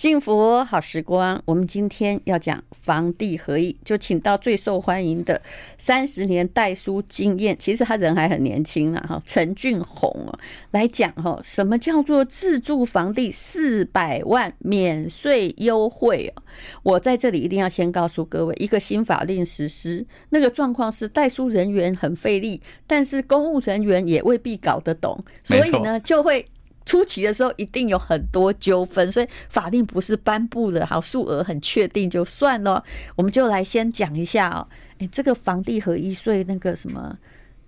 幸福好时光，我们今天要讲房地合一，就请到最受欢迎的三十年代书经验，其实他人还很年轻啊，哈，陈俊宏哦，来讲哈，什么叫做自住房地四百万免税优惠哦？我在这里一定要先告诉各位，一个新法令实施，那个状况是代书人员很费力，但是公务人员也未必搞得懂，所以呢就会。初期的时候一定有很多纠纷，所以法令不是颁布的，好数额很确定就算了。我们就来先讲一下哦，哎，这个房地合一税那个什么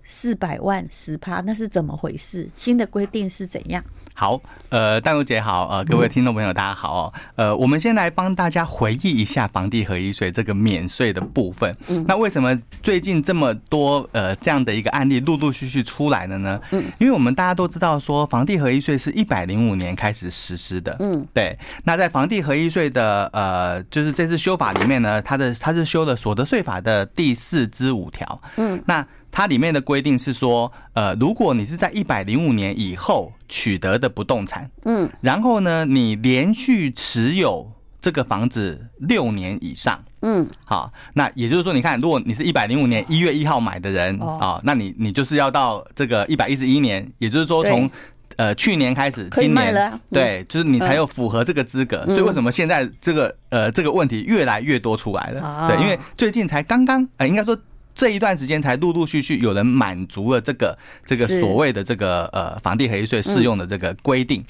四百万十趴，那是怎么回事？新的规定是怎样？好，呃，淡如姐好，呃，各位听众朋友大家好哦，呃，我们先来帮大家回忆一下房地合一税这个免税的部分。嗯，那为什么最近这么多呃这样的一个案例陆陆续续出来了呢？嗯，因为我们大家都知道说房地合一税是一百零五年开始实施的。嗯，对。那在房地合一税的呃，就是这次修法里面呢，它的它是修了所得税法的第四之五条。嗯，那。它里面的规定是说，呃，如果你是在一百零五年以后取得的不动产，嗯，然后呢，你连续持有这个房子六年以上，嗯，好，那也就是说，你看，如果你是一百零五年一月一号买的人啊，那你你就是要到这个一百一十一年，也就是说从呃去年开始，今年对，就是你才有符合这个资格。所以为什么现在这个呃这个问题越来越多出来了？对，因为最近才刚刚呃，应该说。这一段时间才陆陆续续有人满足了这个这个所谓的这个呃房地合一税适用的这个规定。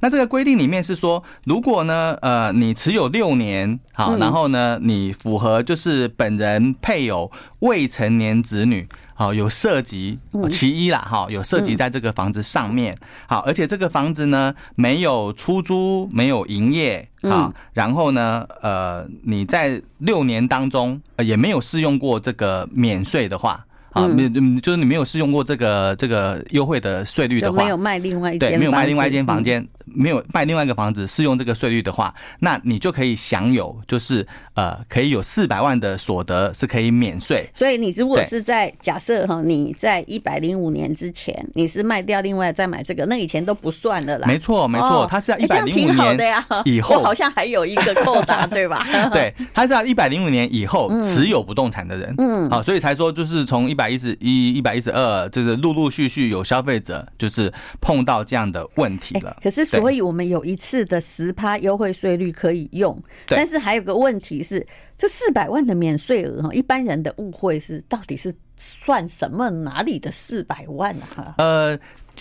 那这个规定里面是说，如果呢呃你持有六年好，然后呢你符合就是本人配偶未成年子女。好，有涉及其一啦，哈，有涉及在这个房子上面，好，而且这个房子呢没有出租，没有营业，啊，然后呢，呃，你在六年当中也没有试用过这个免税的话。啊，没，就是你没有试用过这个这个优惠的税率的话，没有卖另外一间，对，没有卖另外一间房间，没有卖另外一个房子适用这个税率的话，那你就可以享有，就是呃，可以有四百万的所得是可以免税。所以你如果是在假设哈，你在一百零五年之前你是卖掉另外再买这个，那以前都不算的啦。没错，没错，它是要一百零五年以后，好像还有一个扣打，对吧？对，它是要一百零五年以后持有不动产的人，嗯，好，所以才说就是从一。一百一十一、一百一十二，就是陆陆续续有消费者就是碰到这样的问题了。可是，所以我们有一次的十趴优惠税率可以用，但是还有个问题是，这四百万的免税额哈，一般人的误会是到底是算什么？哪里的四百万啊？呃，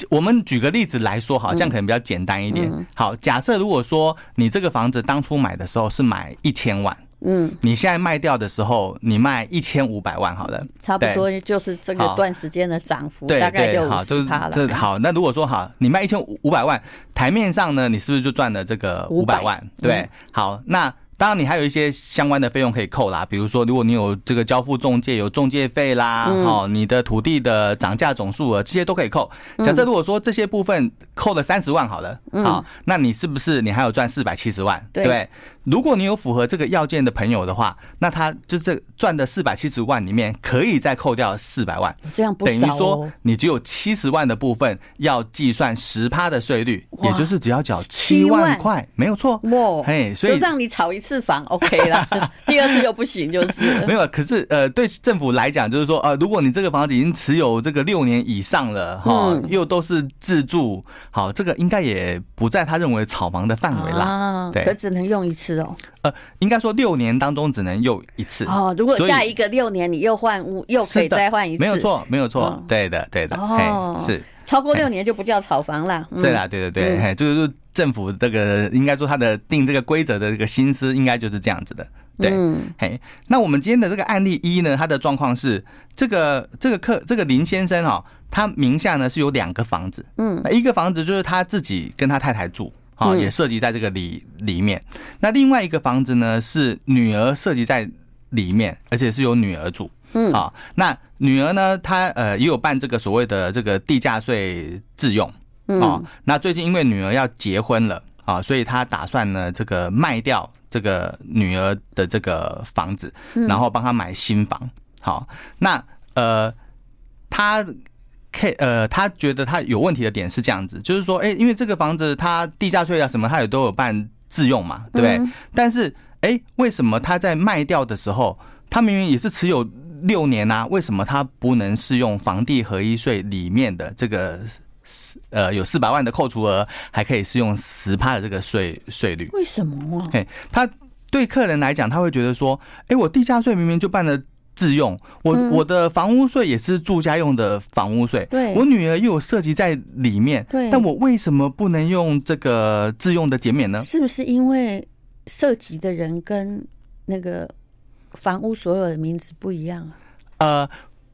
我们举个例子来说，好，这样可能比较简单一点。好，假设如果说你这个房子当初买的时候是买一千万。嗯，你现在卖掉的时候，你卖一千五百万，好了，差不多就是这个段时间的涨幅，大概就好，就是了。好，那如果说好，你卖一千五百万，台面上呢，你是不是就赚了这个五百万？对，好，那。当然，你还有一些相关的费用可以扣啦，比如说，如果你有这个交付中介，有中介费啦，哦，你的土地的涨价总数额，这些都可以扣。假设如果说这些部分扣了三十万好了，好，那你是不是你还有赚四百七十万？对，如果你有符合这个要件的朋友的话，那他就这赚的四百七十万里面可以再扣掉四百万，这样不等于说你只有七十万的部分要计算十趴的税率，也就是只要缴七万块，没有错。哇，嘿，所以让你炒一次。房 OK 了，第二次就不行，就是没有。可是呃，对政府来讲，就是说呃，如果你这个房子已经持有这个六年以上了哈，又都是自住，好，这个应该也不在他认为炒房的范围啦。啊对，可只能用一次哦。呃，应该说六年当中只能用一次。哦。如果下一个六年你又换屋，又可以再换一次，没有错，没有错，对的，对的，哦，是。超过六年就不叫炒房了。对啦，对对对，嘿，就是。政府这个应该说他的定这个规则的这个心思应该就是这样子的，对，嘿，那我们今天的这个案例一呢，他的状况是这个这个客这个林先生哈，他名下呢是有两个房子，嗯，一个房子就是他自己跟他太太住，啊，也涉及在这个里里面，那另外一个房子呢是女儿涉及在里面，而且是有女儿住，嗯，好，那女儿呢，她呃也有办这个所谓的这个地价税自用。啊，那最近因为女儿要结婚了啊，所以她打算呢，这个卖掉这个女儿的这个房子，然后帮她买新房。好，那呃，他 K 呃，他觉得他有问题的点是这样子，就是说，哎，因为这个房子他地价税啊什么，他也都有办自用嘛，对不对？但是，哎，为什么他在卖掉的时候，他明明也是持有六年啊？为什么他不能适用房地合一税里面的这个呃有四百万的扣除额，还可以适用十趴的这个税税率？为什么啊？嘿，他对客人来讲，他会觉得说，哎，我地价税明明就办了。自用，我我的房屋税也是住家用的房屋税，对，我女儿又有涉及在里面，对，但我为什么不能用这个自用的减免呢？是不是因为涉及的人跟那个房屋所有的名字不一样啊？呃，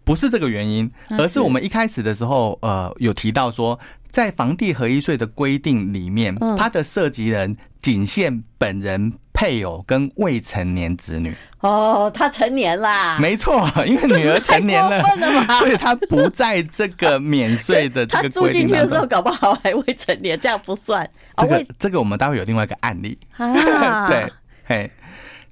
不是这个原因，而是我们一开始的时候，呃，有提到说，在房地合一税的规定里面，它的涉及人仅限本人。配偶跟未成年子女哦，他成年啦，没错，因为女儿成年了，了所以他不在这个免税的。他住进去的时候，搞不好还未成年，这样不算。这个这个我们待会有另外一个案例啊，对，嘿，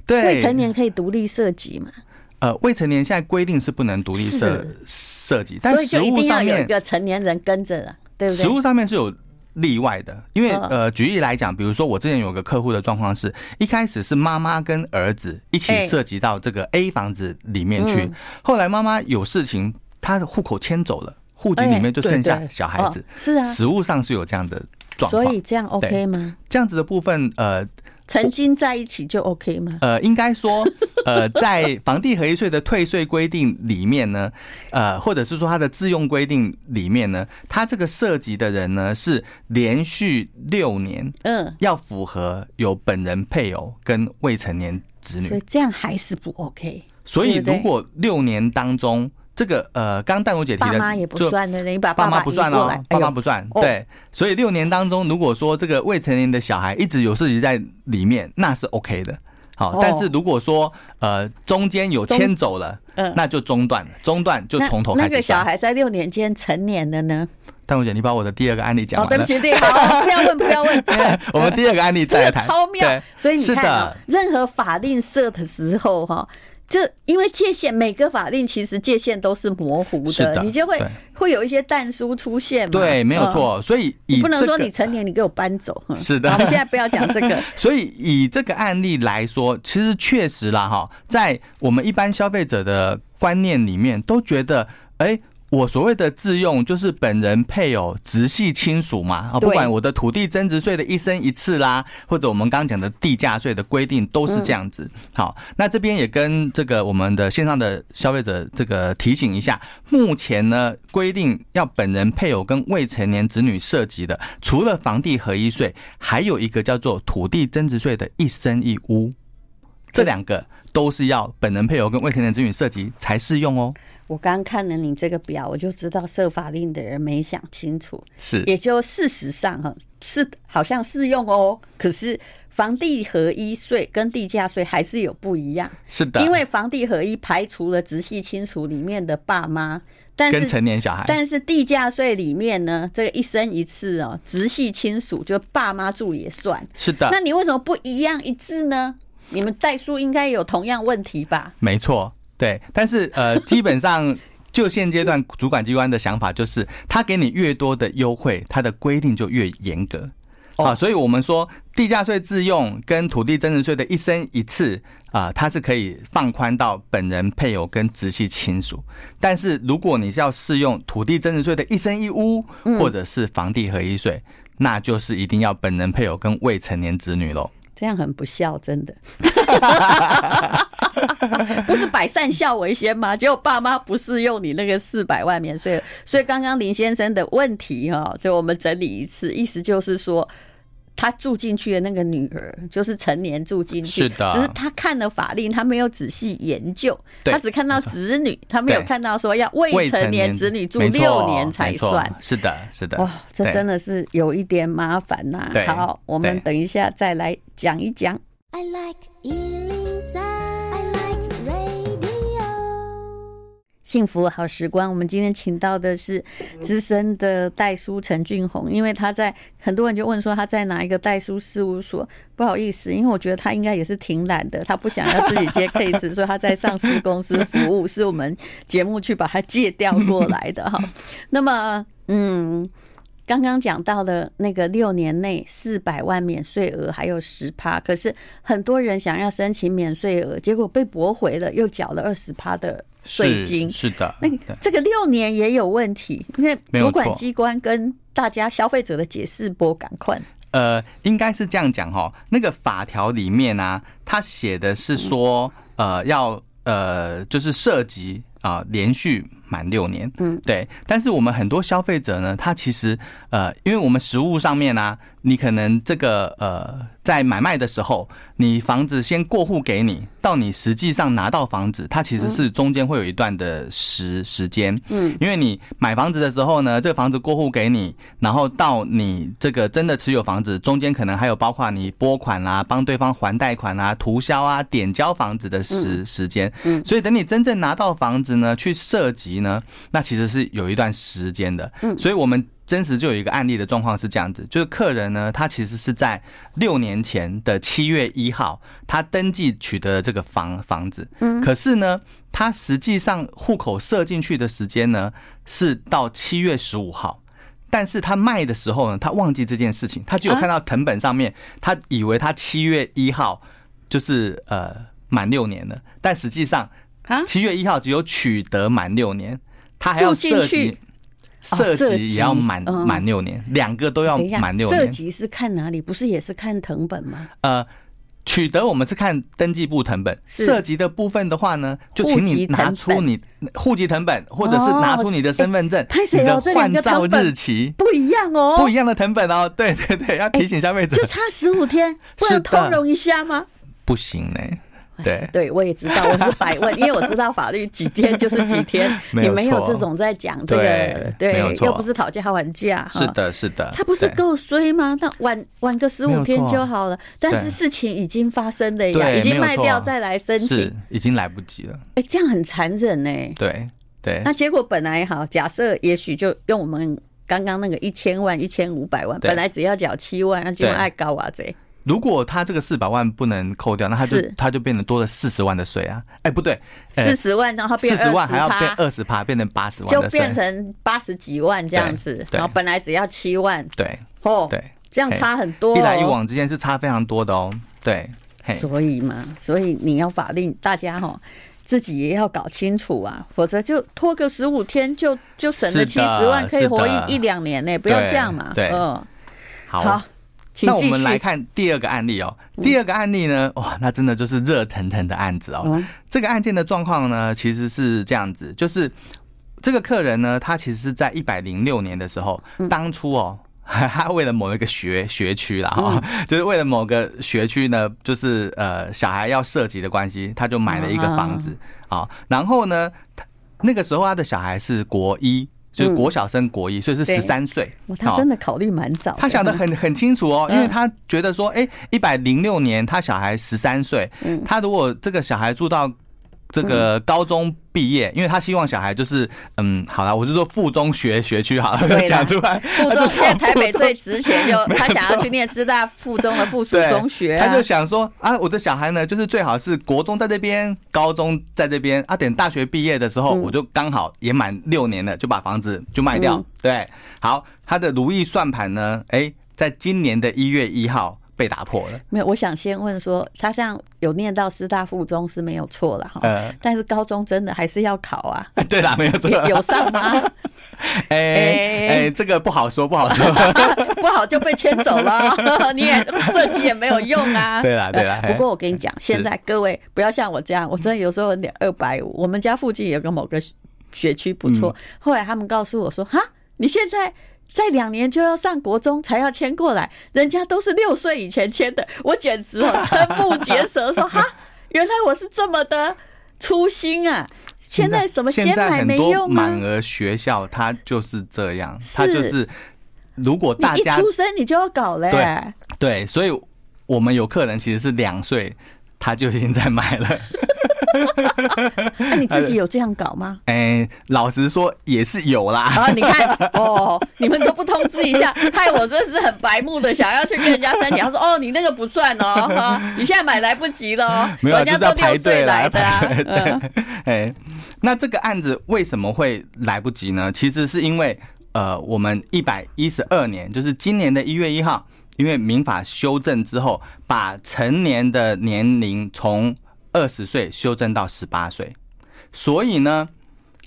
对，未成年可以独立设计嘛？呃，未成年现在规定是不能独立设设计，但所以就一定要有一个成年人跟着了，对不对？实物上面是有。例外的，因为呃，举例来讲，比如说我之前有个客户的状况是，一开始是妈妈跟儿子一起涉及到这个 A 房子里面去，后来妈妈有事情，她的户口迁走了，户籍里面就剩下小孩子，是啊，实物上是有这样的状况，所以这样 OK 吗？这样子的部分，呃。曾经在一起就 OK 吗？呃，应该说，呃，在房地合一税的退税规定里面呢，呃，或者是说它的自用规定里面呢，它这个涉及的人呢是连续六年，嗯，要符合有本人配偶跟未成年子女，所以这样还是不 OK。所以如果六年当中。这个呃，刚淡如姐提的，爸妈也不算的，你把爸妈不算哦，爸妈不算。对，所以六年当中，如果说这个未成年的小孩一直有涉及在里面，那是 OK 的。好，但是如果说呃中间有迁走了，嗯，那就中断了，中断就从头开始。那个小孩在六年间成年了呢？淡如姐，你把我的第二个案例讲完了。对不起，对，好，不要问，不要问。我们第二个案例再来谈。超妙，所以你看，任何法令设的时候，哈。就因为界限，每个法令其实界限都是模糊的，的你就会会有一些但书出现嘛。对，没有错。所以以、不能说你成年，你给我搬走。是的，我们现在不要讲这个。所以以这个案例来说，其实确实啦，哈，在我们一般消费者的观念里面，都觉得，哎。我所谓的自用，就是本人、配偶、直系亲属嘛，啊，不管我的土地增值税的一生一次啦，或者我们刚刚讲的地价税的规定，都是这样子。好，那这边也跟这个我们的线上的消费者这个提醒一下，目前呢规定要本人、配偶跟未成年子女涉及的，除了房地合一税，还有一个叫做土地增值税的一生一屋，这两个都是要本人、配偶跟未成年子女涉及才适用哦。我刚看了你这个表，我就知道设法令的人没想清楚，是，也就事实上哈是好像适用哦，可是房地合一税跟地价税还是有不一样，是的，因为房地合一排除了直系亲属里面的爸妈，但是跟成年小孩，但是地价税里面呢，这个一生一次哦，直系亲属就爸妈住也算，是的，那你为什么不一样一致呢？你们代书应该有同样问题吧？没错。对，但是呃，基本上 就现阶段主管机关的想法就是，他给你越多的优惠，他的规定就越严格啊。所以我们说，地价税自用跟土地增值税的一生一次啊，它是可以放宽到本人、配偶跟直系亲属。但是如果你是要适用土地增值税的一生一屋，或者是房地合一税，那就是一定要本人、配偶跟未成年子女喽。这样很不孝，真的。不是百善孝为先吗？结果爸妈不适用你那个四百万免税，所以刚刚林先生的问题哈，就我们整理一次，意思就是说。他住进去的那个女儿就是成年住进去，是的。只是他看了法令，他没有仔细研究，他只看到子女，他没有看到说要未成年子女住六年才算。是的，是的。哇，这真的是有一点麻烦呐。好，我们等一下再来讲一讲。I like 幸福好时光，我们今天请到的是资深的代书陈俊宏，因为他在很多人就问说他在哪一个代书事务所，不好意思，因为我觉得他应该也是挺懒的，他不想要自己接 case，所以他在上市公司服务，是我们节目去把他借调过来的哈。那么，嗯。刚刚讲到了那个六年内四百万免税额还有十趴，可是很多人想要申请免税额，结果被驳回了，又缴了二十趴的税金。是的，那这个六年也有问题，因为主管机关跟大家消费者的解释不赶快。呃，应该是这样讲哈，那个法条里面呢、啊，他写的是说，呃，要呃，就是涉及啊，连续。满六年，嗯，对，但是我们很多消费者呢，他其实呃，因为我们实物上面呢、啊，你可能这个呃，在买卖的时候，你房子先过户给你，到你实际上拿到房子，它其实是中间会有一段的时时间，嗯，因为你买房子的时候呢，这个房子过户给你，然后到你这个真的持有房子，中间可能还有包括你拨款啦、啊，帮对方还贷款啊、涂销啊、点交房子的时时间，嗯，所以等你真正拿到房子呢，去涉及。呢，那其实是有一段时间的，嗯，所以我们真实就有一个案例的状况是这样子，就是客人呢，他其实是在六年前的七月一号，他登记取得了这个房房子，嗯，可是呢，他实际上户口设进去的时间呢是到七月十五号，但是他卖的时候呢，他忘记这件事情，他只有看到藤本上面，他以为他七月一号就是呃满六年了，但实际上。七月一号只有取得满六年，他还要设籍，设籍也要满满六年，两个都要满六年。涉及是看哪里？不是也是看藤本吗？呃，取得我们是看登记簿藤本，涉及的部分的话呢，就请你拿出你户籍藤本，或者是拿出你的身份证，你的换照日期不一样哦，不一样的藤本哦。对对对，要提醒消费者，就差十五天，不能通融一下吗？不行呢。对，对我也知道，我是百问，因为我知道法律几天就是几天，你没有这种在讲这个，对，又不是讨价还价，是的，是的，他不是够衰吗？那晚晚个十五天就好了，但是事情已经发生了呀，已经卖掉再来申请，已经来不及了。哎，这样很残忍呢。对对，那结果本来好，假设也许就用我们刚刚那个一千万、一千五百万，本来只要缴七万，那结果爱高啊这。如果他这个四百万不能扣掉，那他就他就变得多了四十万的税啊！哎，不对，四十万然后变四十万还要变二十趴，变成八十万，就变成八十几万这样子。然后本来只要七万，对，哦，对，这样差很多，一来一往之间是差非常多的哦。对，所以嘛，所以你要法令，大家哈自己也要搞清楚啊，否则就拖个十五天就就省了七十万，可以活一一两年呢，不要这样嘛。对，嗯，好。那我们来看第二个案例哦。第二个案例呢，哇，那真的就是热腾腾的案子哦。这个案件的状况呢，其实是这样子，就是这个客人呢，他其实是在一百零六年的时候，当初哦，他为了某一个学学区啦，哈，就是为了某个学区呢，就是呃，小孩要涉及的关系，他就买了一个房子啊。然后呢，那个时候他的小孩是国一。就是国小升国一，所以是十三岁。他真的考虑蛮早，他想的很很清楚哦，因为他觉得说，哎，一百零六年他小孩十三岁，他如果这个小孩住到。这个高中毕业，因为他希望小孩就是，嗯，好了，我就说附中学学区好了，讲出来。附中在台北最值钱，就 他想要去念师大附中的附属中学，他就想说啊，我的小孩呢，就是最好是国中在这边，高中在这边，啊，等大学毕业的时候，我就刚好也满六年了，就把房子就卖掉。对，好，他的如意算盘呢，哎，在今年的一月一号。被打破了。没有，我想先问说，他这样有念到师大附中是没有错了哈。呃，但是高中真的还是要考啊。对啦，没有错。有上吗？哎哎，这个不好说，不好说，不好就被牵走了。你也设籍也没有用啊。对啦，对啦。不过我跟你讲，现在各位不要像我这样，我真的有时候有点二百五。我们家附近有个某个学区不错，后来他们告诉我说，哈，你现在。在两年就要上国中才要迁过来，人家都是六岁以前迁的，我简直哦瞠目结舌，说哈，原来我是这么的粗心啊！现在什么先买没用吗？满额学校它就是这样，它就是如果大家一出生你就要搞嘞，对对，所以我们有客人其实是两岁他就已经在买了。那你自己有这样搞吗？哎，老实说也是有啦。啊，你看哦，你们都不通知一下，害我真是很白目的，想要去跟人家申请。他说 哦，你那个不算哦，哈，你现在买来不及了，人家都六岁来的。哎，那这个案子为什么会来不及呢？其实是因为呃，我们一百一十二年，就是今年的一月一号，因为民法修正之后，把成年的年龄从二十岁修正到十八岁，所以呢，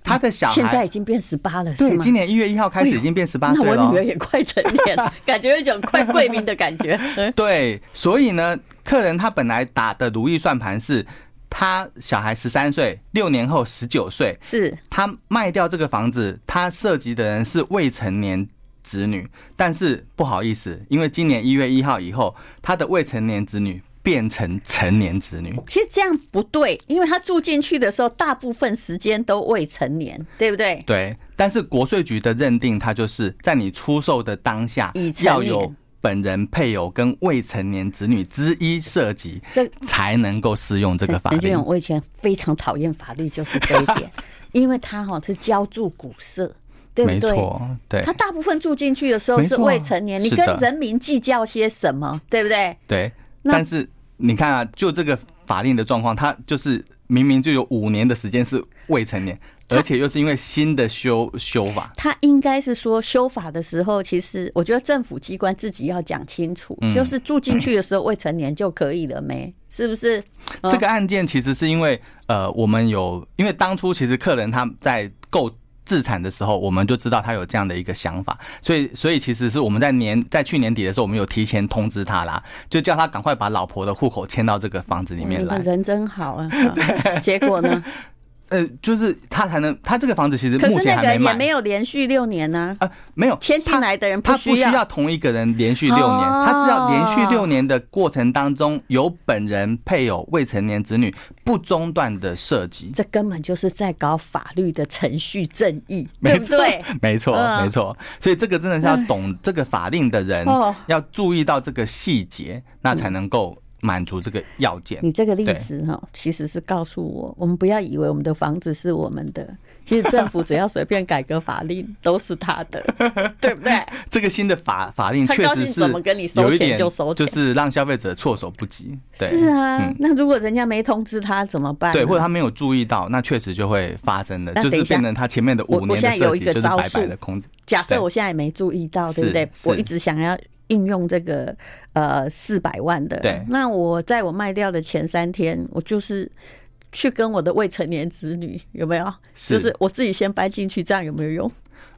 他的小孩现在已经变十八了，对，今年一月一号开始已经变十八岁了。那我女儿也快成年了，感觉有一种快贵民的感觉。对，所以呢，客人他本来打的如意算盘是，他小孩十三岁，六年后十九岁，是他卖掉这个房子，他涉及的人是未成年子女，但是不好意思，因为今年一月一号以后，他的未成年子女变成成年子女。其实这样不对，因为他住进去的时候，大部分时间都未成年，对不对？对，但是国税局的认定，他就是在你出售的当下要有。本人、配偶跟未成年子女之一涉及，这才能够适用这个法律。我以前非常讨厌法律，就是这一点，因为他哈是浇筑古色，对不对？没错，对。他大部分住进去的时候是未成年，你跟人民计较些什么？对不对？对。但是你看啊，就这个法令的状况，他就是明明就有五年的时间是未成年。而且又是因为新的修修法，他应该是说修法的时候，其实我觉得政府机关自己要讲清楚，就是住进去的时候未成年就可以了没？是不是？这个案件其实是因为呃，我们有因为当初其实客人他在购置产的时候，我们就知道他有这样的一个想法，所以所以其实是我们在年在去年底的时候，我们有提前通知他啦，就叫他赶快把老婆的户口迁到这个房子里面来。人真好啊！结果呢？呃，就是他才能，他这个房子其实目前还没买，也没有连续六年呢。啊，没有迁进来的人他不需要同一个人连续六年，他只要连续六年的过程当中有本人、配偶、未成年子女不中断的涉及，这根本就是在搞法律的程序正义，对不对？没错，没错。所以这个真的是要懂这个法令的人，要注意到这个细节，那才能够。满足这个要件，你这个例子哈，其实是告诉我，我们不要以为我们的房子是我们的，其实政府只要随便改革法令都是他的，对不对？这个新的法法令确实是怎么跟你收钱就收钱，就是让消费者措手不及。对，是啊，那如果人家没通知他怎么办？对，或者他没有注意到，那确实就会发生的，就是变成他前面的五年的设计就是白白的空子。假设我现在也没注意到，对不对？我一直想要。应用这个呃四百万的，对，那我在我卖掉的前三天，我就是去跟我的未成年子女有没有？是，就是我自己先搬进去，这样有没有用？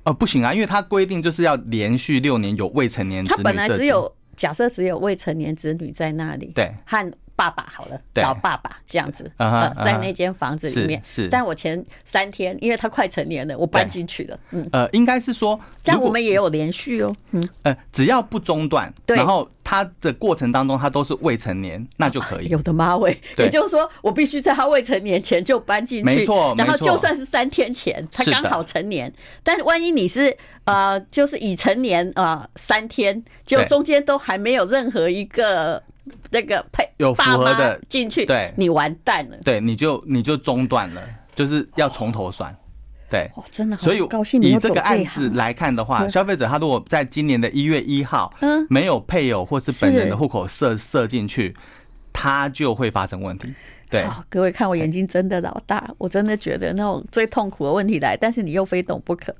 呃，不行啊，因为他规定就是要连续六年有未成年子女，他本来只有假设只有未成年子女在那里，对，和。爸爸好了，找爸爸这样子，呃，在那间房子里面。是，但我前三天，因为他快成年了，我搬进去了。嗯，呃，应该是说，这样我们也有连续哦。嗯，呃，只要不中断，然后他的过程当中他都是未成年，那就可以。有的妈喂，也就是说，我必须在他未成年前就搬进去。没错，然后就算是三天前，他刚好成年，但是万一你是呃，就是已成年啊，三天，就中间都还没有任何一个。那个配有符合的进去，对，你完蛋了，对，你就你就中断了，就是要从头算，对，哦，真的，所以以这个案子来看的话，消费者他如果在今年的一月一号，嗯，没有配偶或是本人的户口设设进去，他就会发生问题。对，各位看我眼睛真的老大，我真的觉得那种最痛苦的问题来，但是你又非懂不可。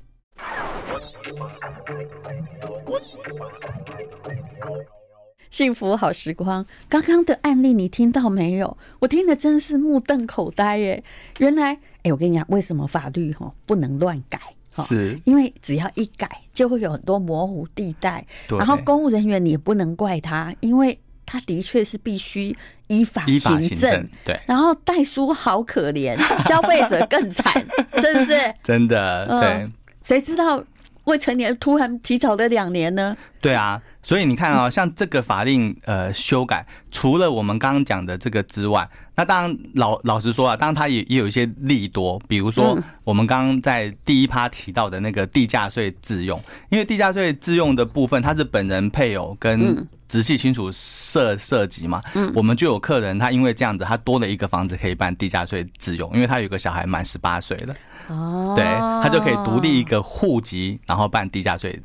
幸福好时光，刚刚的案例你听到没有？我听的真是目瞪口呆耶！原来，哎，我跟你讲，为什么法律哈不能乱改？是，因为只要一改，就会有很多模糊地带。然后公务人员你也不能怪他，因为他的确是必须依法行政。对，然后代书好可怜，消费者更惨，是不是？真的，对。谁知道未成年突然提早了两年呢？对啊。所以你看啊，像这个法令呃修改，除了我们刚刚讲的这个之外，那当然老老实说啊，当然它也也有一些利多，比如说我们刚刚在第一趴提到的那个地价税自用，因为地价税自用的部分，它是本人配偶跟直系亲属涉涉及嘛，我们就有客人他因为这样子，他多了一个房子可以办地价税自用，因为他有个小孩满十八岁了，哦，对，他就可以独立一个户籍，然后办地价税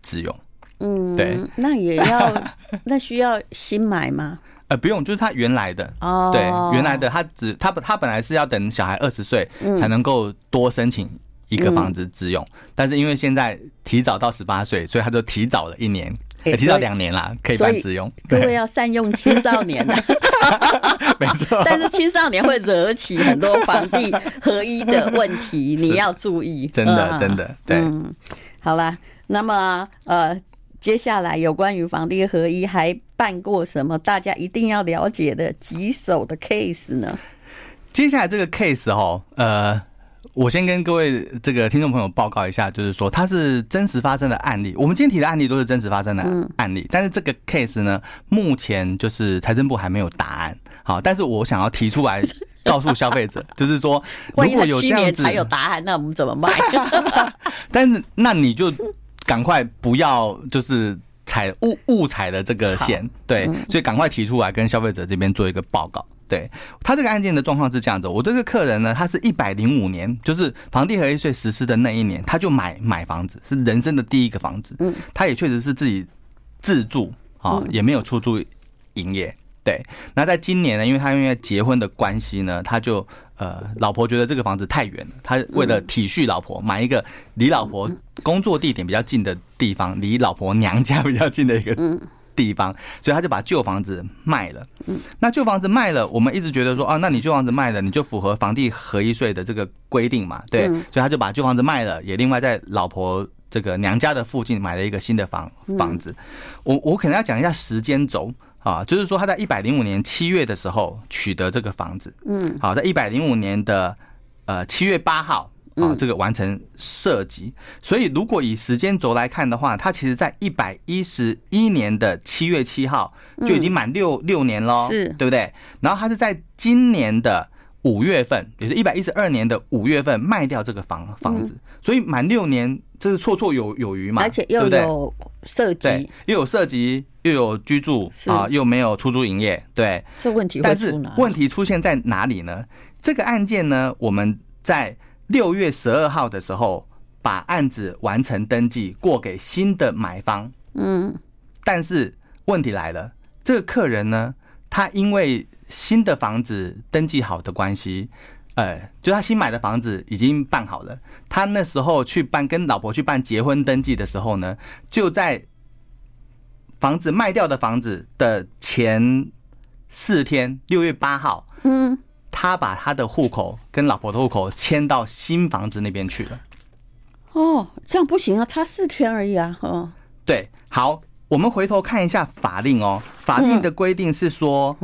自用。嗯，对，那也要，那需要新买吗？呃，不用，就是他原来的哦，oh. 对，原来的他只他他本来是要等小孩二十岁才能够多申请一个房子自用，嗯、但是因为现在提早到十八岁，所以他就提早了一年，欸、提早两年啦，可以办自用。各位要善用青少年的 没错。但是青少年会惹起很多房地 合一的问题，你要注意。真的，真的，对。嗯，好啦，那么呃，接下来有关于房地合一还办过什么大家一定要了解的棘手的 case 呢？接下来这个 case 哈，呃。我先跟各位这个听众朋友报告一下，就是说它是真实发生的案例。我们今天提的案例都是真实发生的案例，但是这个 case 呢，目前就是财政部还没有答案。好，但是我想要提出来 告诉消费者，就是说如果有这样子才有答案，那我们怎么卖？但是那你就赶快不要就是踩误误踩的这个线，对，所以赶快提出来跟消费者这边做一个报告。对他这个案件的状况是这样子，我这个客人呢，他是一百零五年，就是房地合一税实施的那一年，他就买买房子，是人生的第一个房子。嗯，他也确实是自己自住啊，也没有出租营业。对，那在今年呢，因为他因为结婚的关系呢，他就呃，老婆觉得这个房子太远了，他为了体恤老婆，买一个离老婆工作地点比较近的地方，离老婆娘家比较近的一个。地方，所以他就把旧房子卖了。嗯，那旧房子卖了，我们一直觉得说，啊，那你旧房子卖了，你就符合房地合一税的这个规定嘛？对，所以他就把旧房子卖了，也另外在老婆这个娘家的附近买了一个新的房房子。我我可能要讲一下时间轴啊，就是说他在一百零五年七月的时候取得这个房子。嗯，好，在一百零五年的呃七月八号。啊，这个完成设计，所以如果以时间轴来看的话，他其实在一百一十一年的七月七号就已经满六六年了，是对不对？然后他是在今年的五月份，也是一百一十二年的五月份卖掉这个房房子，所以满六年，这是绰绰有有余嘛？而且又有设籍，又有设籍，又有居住啊，又没有出租营业，对。这问题，但是问题出现在哪里呢？这个案件呢，我们在。六月十二号的时候，把案子完成登记过给新的买方。嗯，但是问题来了，这个客人呢，他因为新的房子登记好的关系，呃，就他新买的房子已经办好了。他那时候去办跟老婆去办结婚登记的时候呢，就在房子卖掉的房子的前四天，六月八号。嗯。他把他的户口跟老婆的户口迁到新房子那边去了。哦，这样不行啊，差四天而已啊。哦，对，好，我们回头看一下法令哦。法令的规定是说，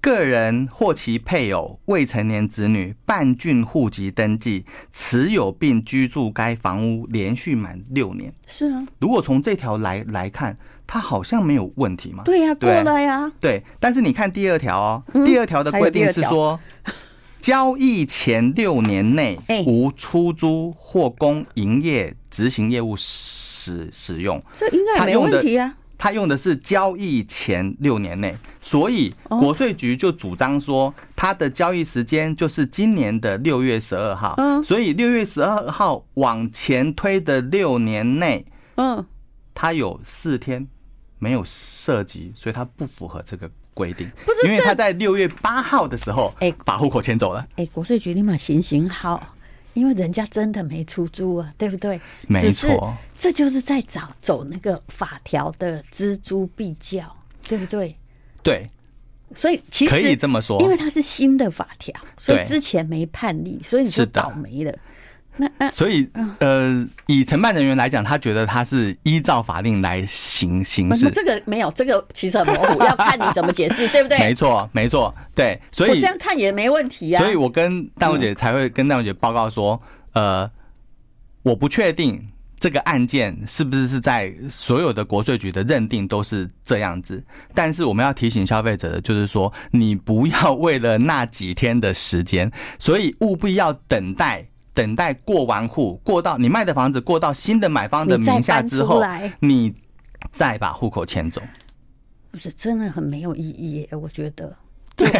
个人或其配偶、未成年子女办竣户籍登记，持有并居住该房屋连续满六年。是啊，如果从这条来来看。他好像没有问题嘛？对呀，过了呀。对，但是你看第二条哦，第二条的规定是说，交易前六年内无出租或供营业执行业务使使用，这应该没问题啊。他用的是交易前六年内，所以国税局就主张说，他的交易时间就是今年的六月十二号。嗯，所以六月十二号往前推的六年内，嗯，他有四天。没有涉及，所以他不符合这个规定。因为他在六月八号的时候，哎，把户口迁走了。哎，国税局立马行行好，因为人家真的没出租啊，对不对？没错，这就是在找走那个法条的錙铢必较，对不对？对，所以其实可以这么说，因为它是新的法条，所以之前没判例，所以你就倒霉了。那那所以呃，以承办人员来讲，他觉得他是依照法令来行行事。这个没有，这个其实很模糊，要看你怎么解释，对不对？没错，没错，对。所以我这样看也没问题啊。所以我跟淡如姐才会跟淡如姐报告说，呃，我不确定这个案件是不是是在所有的国税局的认定都是这样子，但是我们要提醒消费者的就是说，你不要为了那几天的时间，所以务必要等待。等待过完户，过到你卖的房子过到新的买方的名下之后，你再把户口迁走，不是真的很没有意义，我觉得。对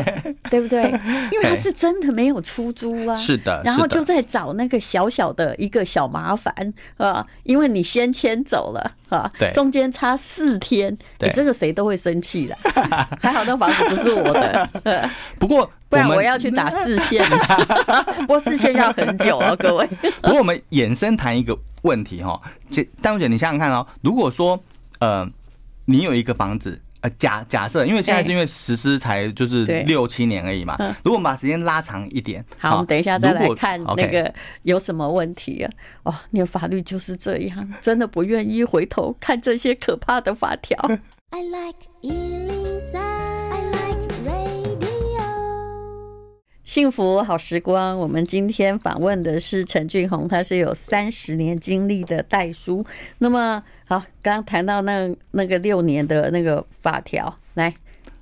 对不对？因为他是真的没有出租啊，是的，然后就在找那个小小的一个小麻烦啊，因为你先迁走了啊，对，中间差四天，你这个谁都会生气的。还好那房子不是我的，不过不然我要去打视线，不过视线要很久哦，各位。不过我们延伸谈一个问题哈，这淡如姐，你想想看哦，如果说呃，你有一个房子。呃假假设，因为现在是因为实施才就是六七年而已嘛。如果我们把时间拉长一点，好，我们等一下再来看那个有什么问题啊？哦，你的法律就是这样，真的不愿意回头看这些可怕的法条。I like 幸福好时光，我们今天访问的是陈俊宏，他是有三十年经历的代书。那么，好，刚刚谈到那那个六年的那个法条，来，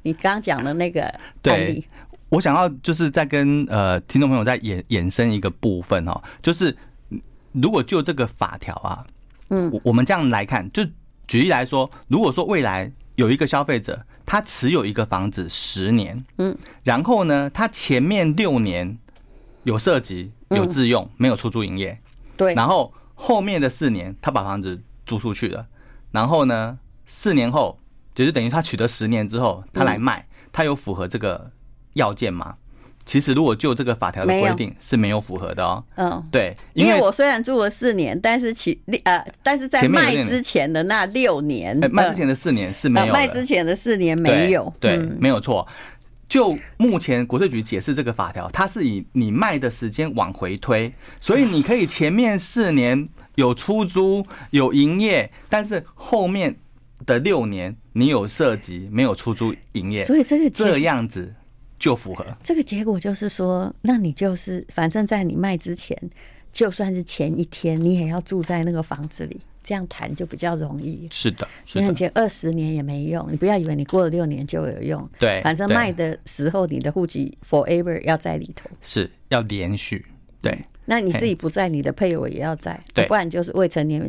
你刚刚讲的那个案例，对，我想要就是再跟呃听众朋友再延延伸一个部分哦，就是如果就这个法条啊，嗯，我们这样来看，就举例来说，如果说未来有一个消费者。他持有一个房子十年，嗯，然后呢，他前面六年有涉及、有自用，没有出租营业，对。然后后面的四年，他把房子租出去了。然后呢，四年后，就是等于他取得十年之后，他来卖，他有符合这个要件吗？其实，如果就这个法条的规定是没有符合的哦。嗯，对，因为我虽然住了四年，但是其呃，但是在卖之前的那六年，卖之前的四年是没有，卖之前的四年没有，对，没有错。就目前国税局解释这个法条，它是以你卖的时间往回推，所以你可以前面四年有出租有营业，但是后面的六年你有涉及没有出租营业，所以这个这样子。就符合这个结果，就是说，那你就是反正在你卖之前，就算是前一天，你也要住在那个房子里，这样谈就比较容易。是的，你很前二十年也没用，你不要以为你过了六年就有用。对，反正卖的时候，你的户籍 forever 要在里头，是要连续。对，那你自己不在，你的配偶也要在，对，不然就是未成年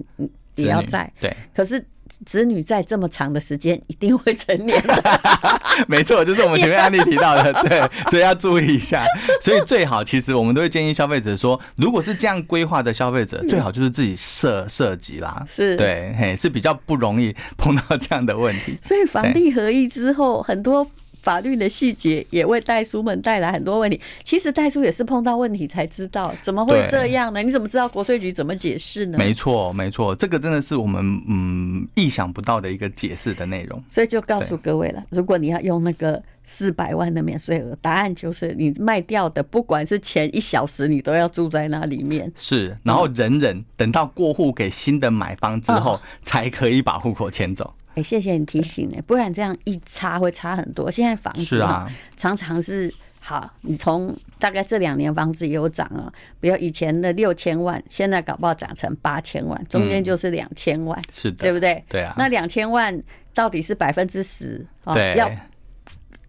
也要在。对，可是。子女在这么长的时间一定会成年的，没错，就是我们前面案例提到的，对，所以要注意一下。所以最好，其实我们都会建议消费者说，如果是这样规划的消费者，最好就是自己设设计啦，是对，嘿，是比较不容易碰到这样的问题。所以房地合一之后，很多。法律的细节也为代书们带来很多问题。其实代书也是碰到问题才知道，怎么会这样呢？你怎么知道国税局怎么解释呢？没错，没错，这个真的是我们嗯意想不到的一个解释的内容。所以就告诉各位了，如果你要用那个四百万的免税额，答案就是你卖掉的，不管是前一小时，你都要住在那里面。是，然后人人等到过户给新的买方之后，才可以把户口迁走。哎，谢谢你提醒呢，不然这样一差会差很多。现在房子啊，常常是好，你从大概这两年房子也有涨啊，比如以前的六千万，现在搞不好涨成八千万，中间就是两千万，是的，对不对？对啊。那两千万到底是百分之十啊？要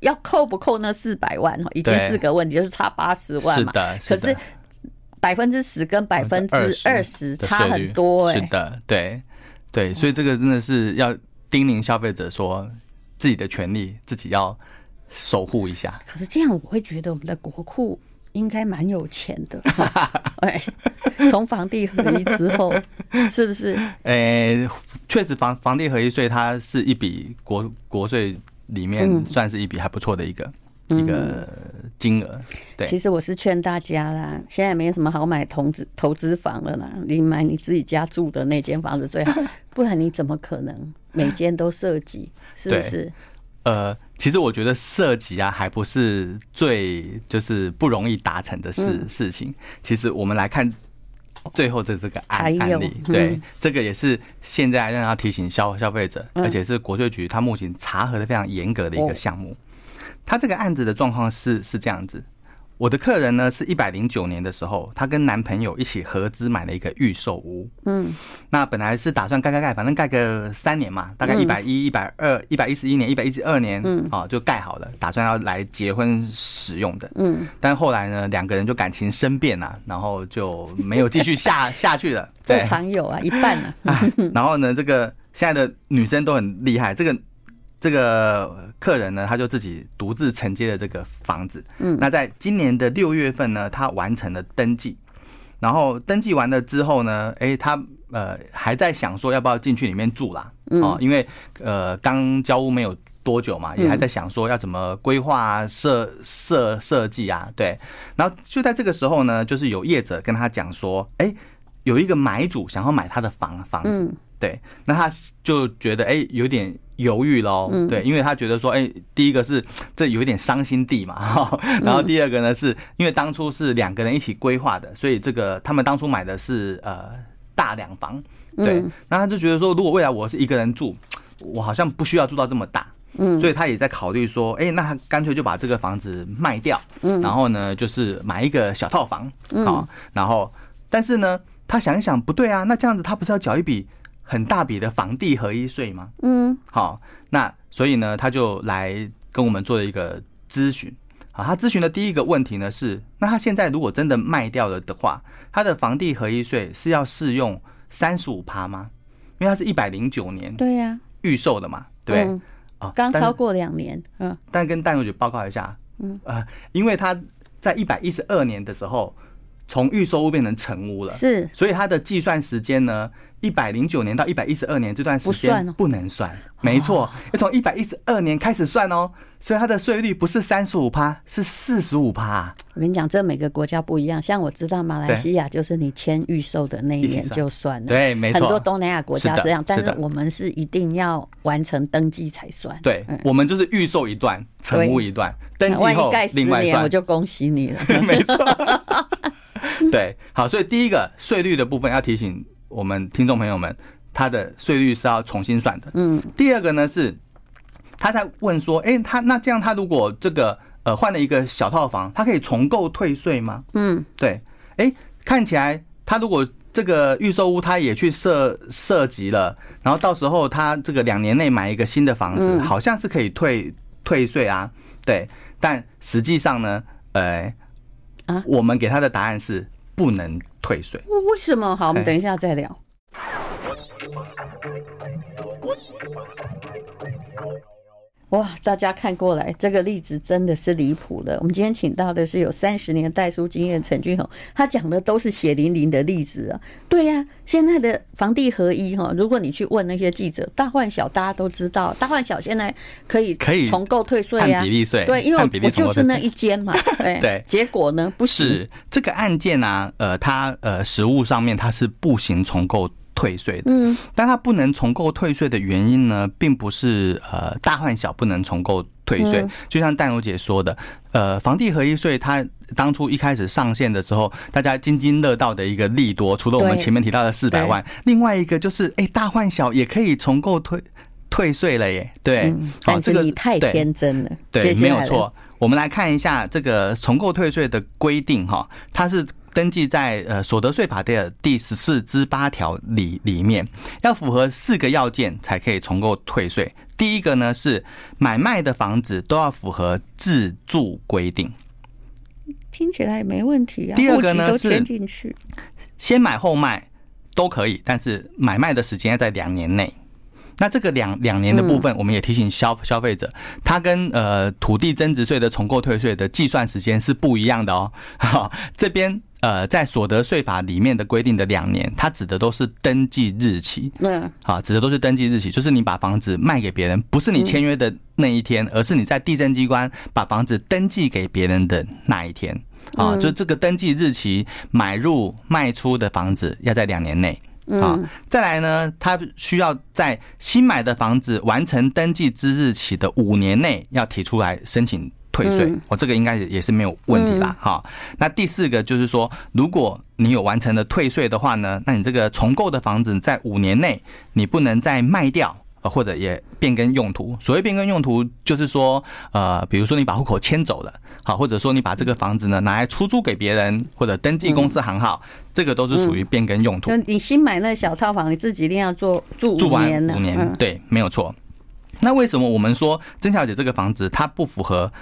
要扣不扣那四百万？以前四个问题就是差八十万嘛。是的。可是百分之十跟百分之二十差很多哎。是的，对对，所以这个真的是要。叮咛消费者说，自己的权利自己要守护一下。可是这样，我会觉得我们的国库应该蛮有钱的。哎，从房地合一之后，是不是？哎，确实房房地合一税，它是一笔国国税里面算是一笔还不错的一个。一个金额，对。其实我是劝大家啦，现在没有什么好买投资投资房了啦，你买你自己家住的那间房子最好，不然你怎么可能每间都涉及？是不是？呃，其实我觉得涉及啊，还不是最就是不容易达成的事事情。其实我们来看最后的这个案案例，对，这个也是现在让他提醒消消费者，而且是国税局他目前查核的非常严格的一个项目。他这个案子的状况是是这样子，我的客人呢是一百零九年的时候，她跟男朋友一起合资买了一个预售屋，嗯，那本来是打算盖盖盖，反正盖个三年嘛，大概一百一、一百二、一百一十一年、一百一十二年，嗯，啊就盖好了，打算要来结婚使用的，嗯，但后来呢，两个人就感情生变了，然后就没有继续下 下去了，对，常有啊，一半啊，然后呢，这个现在的女生都很厉害，这个。这个客人呢，他就自己独自承接了这个房子。嗯，那在今年的六月份呢，他完成了登记。然后登记完了之后呢，哎，他呃还在想说要不要进去里面住啦？哦，因为呃刚交屋没有多久嘛，也还在想说要怎么规划啊、设设设计啊。对，然后就在这个时候呢，就是有业者跟他讲说，哎，有一个买主想要买他的房房子。对，那他就觉得哎有点犹豫喽，对，因为他觉得说哎，第一个是这有一点伤心地嘛，哈，然后第二个呢是因为当初是两个人一起规划的，所以这个他们当初买的是呃大两房，对，那他就觉得说如果未来我是一个人住，我好像不需要住到这么大，嗯，所以他也在考虑说，哎，那他干脆就把这个房子卖掉，嗯，然后呢就是买一个小套房，好，然后但是呢他想一想不对啊，那这样子他不是要缴一笔。很大笔的房地合一税吗？嗯，好，那所以呢，他就来跟我们做了一个咨询。好，他咨询的第一个问题呢是，那他现在如果真的卖掉了的话，他的房地合一税是要适用三十五趴吗？因为他是一百零九年对呀预售的嘛，对，啊，刚超过两年，嗯，但跟淡如姐报告一下，嗯，呃，因为他在一百一十二年的时候从预售屋变成成屋了，是，所以他的计算时间呢？一百零九年到一百一十二年这段时间不能算，没错，要从一百一十二年开始算哦，所以它的税率不是三十五趴，是四十五趴。我跟你讲，这每个国家不一样，像我知道马来西亚就是你签预售的那一年就算了，对，没错，很多东南亚国家是这样，但是我们是一定要完成登记才算。对，我们就是预售一段，成屋一段，登记后另外算，我就恭喜你了，没错。对，好，所以第一个税率的部分要提醒。我们听众朋友们，他的税率是要重新算的。嗯，第二个呢是他在问说，哎，他那这样，他如果这个呃换了一个小套房，他可以重购退税吗？嗯，对，哎，看起来他如果这个预售屋他也去涉涉及了，然后到时候他这个两年内买一个新的房子，好像是可以退退税啊。对，但实际上呢，呃，啊，我们给他的答案是不能。退税？为什么？好，我们等一下再聊。哇，大家看过来，这个例子真的是离谱了。我们今天请到的是有三十年代书经验陈俊宏，他讲的都是血淋淋的例子啊。对呀、啊，现在的房地合一哈，如果你去问那些记者，大换小大家都知道，大换小现在可以可以重购退税啊，比例税对，因为我就是那一间嘛。对对，结果呢不是这个案件啊，呃，它呃实物上面它是不行重购。退税的，嗯，但它不能重购退税的原因呢，并不是呃大换小不能重购退税，就像淡如姐说的，呃，房地合一税它当初一开始上线的时候，大家津津乐道的一个利多，除了我们前面提到的四百万，另外一个就是哎大换小也可以重购退退税了耶，对，好这个你太天真了，对，没有错，我们来看一下这个重购退税的规定哈，它是。登记在呃所得税法的第十四之八条里里面，要符合四个要件才可以重购退税。第一个呢是买卖的房子都要符合自住规定，听起来也没问题啊。第二个呢是先买后卖都可以，但是买卖的时间要在两年内。那这个两两年的部分，我们也提醒消消费者，它跟呃土地增值税的重购退税的计算时间是不一样的哦。好，这边。呃，在所得税法里面的规定的两年，它指的都是登记日期。嗯，好，指的都是登记日期，就是你把房子卖给别人，不是你签约的那一天，而是你在地震机关把房子登记给别人的那一天。啊，就这个登记日期，买入卖出的房子要在两年内。啊，再来呢，它需要在新买的房子完成登记之日起的五年内要提出来申请。退税，我这个应该也是没有问题啦。哈，那第四个就是说，如果你有完成了退税的话呢，那你这个重构的房子在五年内你不能再卖掉，或者也变更用途。所谓变更用途，就是说，呃，比如说你把户口迁走了，好，或者说你把这个房子呢拿来出租给别人，或者登记公司行号，这个都是属于变更用途。你新买那小套房，你自己一定要做住住完五年，对，没有错。那为什么我们说曾小姐这个房子它不符合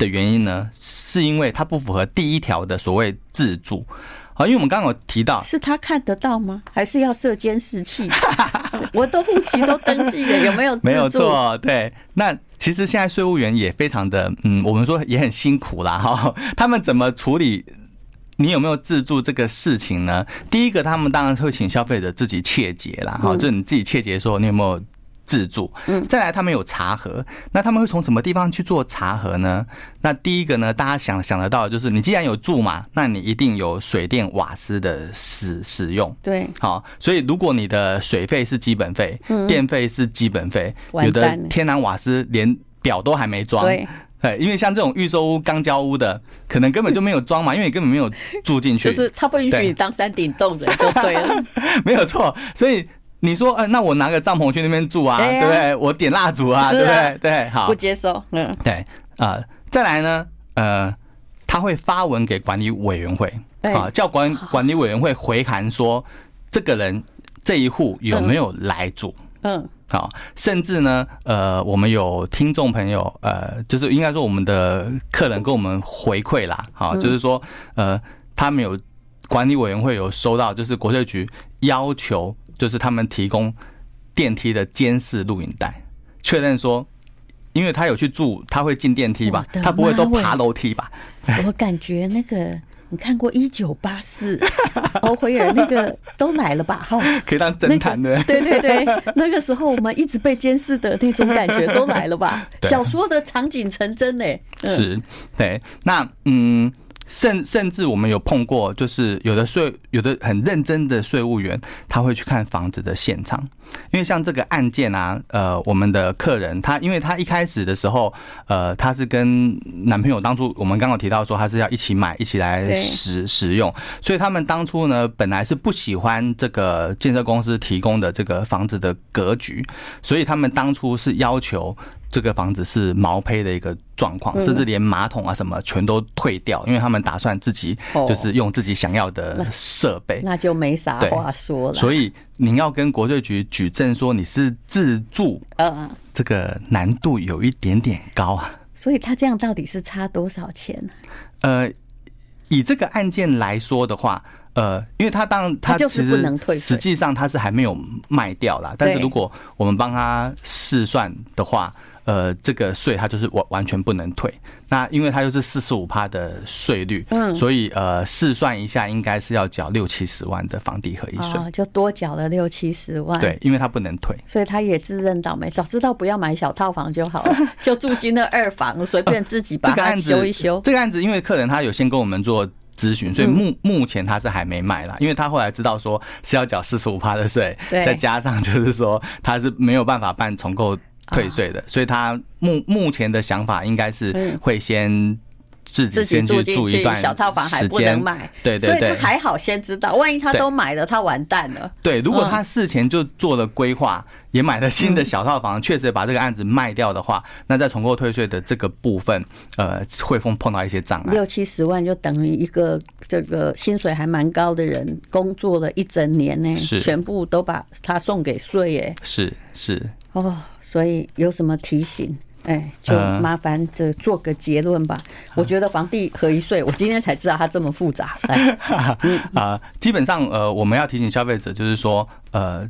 的原因呢，是因为它不符合第一条的所谓自住啊，因为我们刚刚有提到，是他看得到吗？还是要设监视器？我都户籍都登记了，有没有？没有错，对。那其实现在税务员也非常的，嗯，我们说也很辛苦啦，哈。他们怎么处理？你有没有自助这个事情呢？第一个，他们当然会请消费者自己切结啦，哈，就你自己切结说你有没有自助。嗯，再来他们有茶盒，那他们会从什么地方去做茶盒呢？那第一个呢，大家想想得到就是，你既然有住嘛，那你一定有水电瓦斯的使使用。对，好，所以如果你的水费是基本费，电费是基本费，有的天然瓦斯连表都还没装。对。对，因为像这种预售屋、刚交屋的，可能根本就没有装嘛，因为你根本没有住进去。就是他不允许你当山顶洞人就对了。没有错，所以你说，呃，那我拿个帐篷去那边住啊，对不对？我点蜡烛啊，对不对？对，好，不接受。嗯，对，呃，再来呢，呃，他会发文给管理委员会，啊，叫管管理委员会回函说，这个人这一户有没有来住？嗯。好，甚至呢，呃，我们有听众朋友，呃，就是应该说我们的客人跟我们回馈啦，好，就是说，呃，他们有管理委员会有收到，就是国税局要求，就是他们提供电梯的监视录影带，确认说，因为他有去住，他会进电梯吧，他不会都爬楼梯吧？我感觉那个。你看过一九八四，欧回尔那个都来了吧？哈，可以当侦探的。对对对，那个时候我们一直被监视的那种感觉都来了吧？小说的场景成真呢。是，对。那嗯。甚甚至我们有碰过，就是有的税有的很认真的税务员，他会去看房子的现场，因为像这个案件啊，呃，我们的客人他，因为他一开始的时候，呃，他是跟男朋友当初我们刚刚提到说他是要一起买一起来使使用，所以他们当初呢本来是不喜欢这个建设公司提供的这个房子的格局，所以他们当初是要求。这个房子是毛坯的一个状况，甚至连马桶啊什么全都退掉，因为他们打算自己就是用自己想要的设备，那就没啥话说了。所以您要跟国税局举证说你是自住，嗯，这个难度有一点点高啊。所以他这样到底是差多少钱呢？呃，以这个案件来说的话。呃，因为他当他其实实际上他是还没有卖掉啦，但是如果我们帮他试算的话，呃，这个税它就是完完全不能退。那因为它就是四十五趴的税率，嗯，所以呃试算一下，应该是要缴六七十万的房地合一税，就多缴了六七十万。对，因为它不能退，所以他也自认倒霉。早知道不要买小套房就好了，就住进那二房，随便自己把它修一修。这个案子，因为客人他有先跟我们做。咨询，所以目目前他是还没卖啦，因为他后来知道说是要缴四十五趴的税，再加上就是说他是没有办法办重购退税的，所以他目目前的想法应该是会先。自己先去住一段小套房还不能买，对对对，所以他还好先知道，万一他都买了，他完蛋了。对，如果他事前就做了规划，也买了新的小套房，确实把这个案子卖掉的话，那在重购退税的这个部分，呃，会碰碰到一些障碍。六七十万就等于一个这个薪水还蛮高的人工作了一整年呢，是。全部都把他送给税耶。是是。哦，所以有什么提醒？哎，就麻烦就做个结论吧。我觉得房地合一税，我今天才知道它这么复杂。啊，基本上呃，我们要提醒消费者，就是说呃，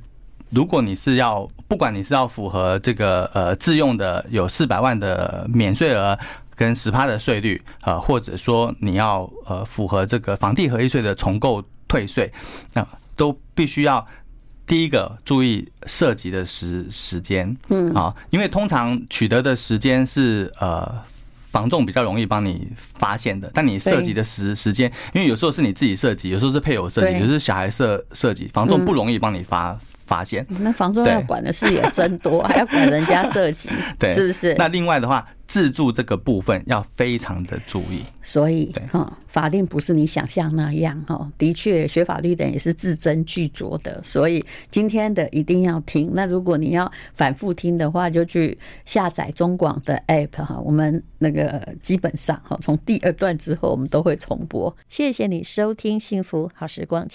如果你是要，不管你是要符合这个呃自用的有四百万的免税额跟十趴的税率，呃，或者说你要呃符合这个房地合一税的重购退税，那都必须要。第一个注意涉及的时时间，嗯，啊，因为通常取得的时间是呃房仲比较容易帮你发现的，但你涉及的时时间，因为有时候是你自己设籍，有时候是配偶设籍，有时候是小孩设设籍，房仲不容易帮你发发现。那房东要管的事也真多，还要管人家设计，对，是不是？那另外的话。自住这个部分要非常的注意，所以哈，法令不是你想象那样哈。的确，学法律的人也是字斟句酌的，所以今天的一定要听。那如果你要反复听的话，就去下载中广的 app 哈。我们那个基本上哈，从第二段之后，我们都会重播。谢谢你收听幸福好时光。